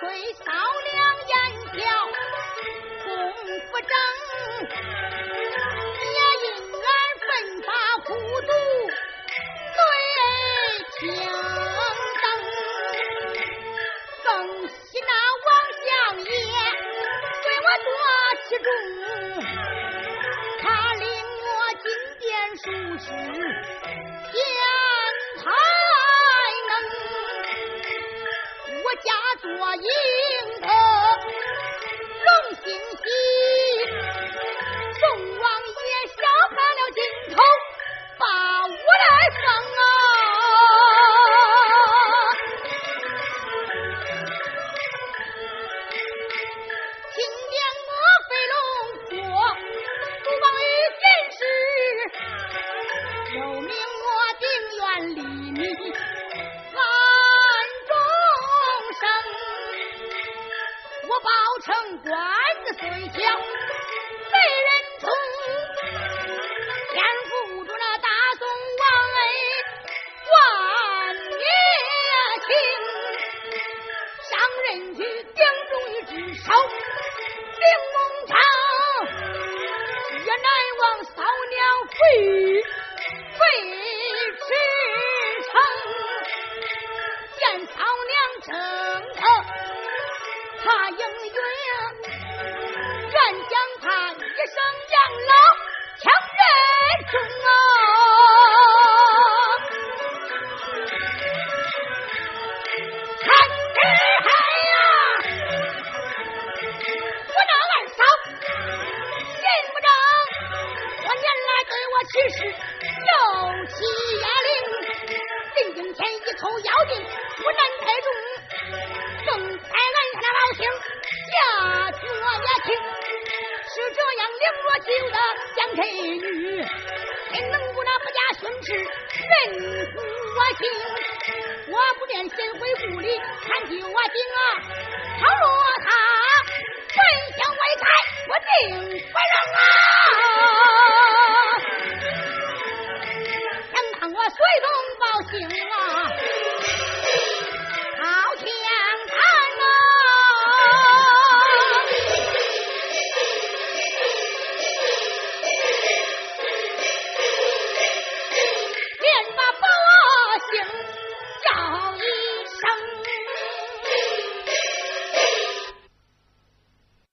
吹扫两眼瞧，功夫正，也因俺奋发苦读最清灯，更喜那王相爷为我夺其中，他领我进殿书职，天台。将，贼人冲，天护住那大宋王哎，万年青，上人去顶中一只手，顶梦朝，也难忘骚娘飞。飞驰成，见嫂娘正疼，怕应云。杨老强人。这女，能不那不加训斥，任我心。我不便先回屋里看酒我敬啊，倘若他真想外开，我定不让啊。天堂我随风报信啊。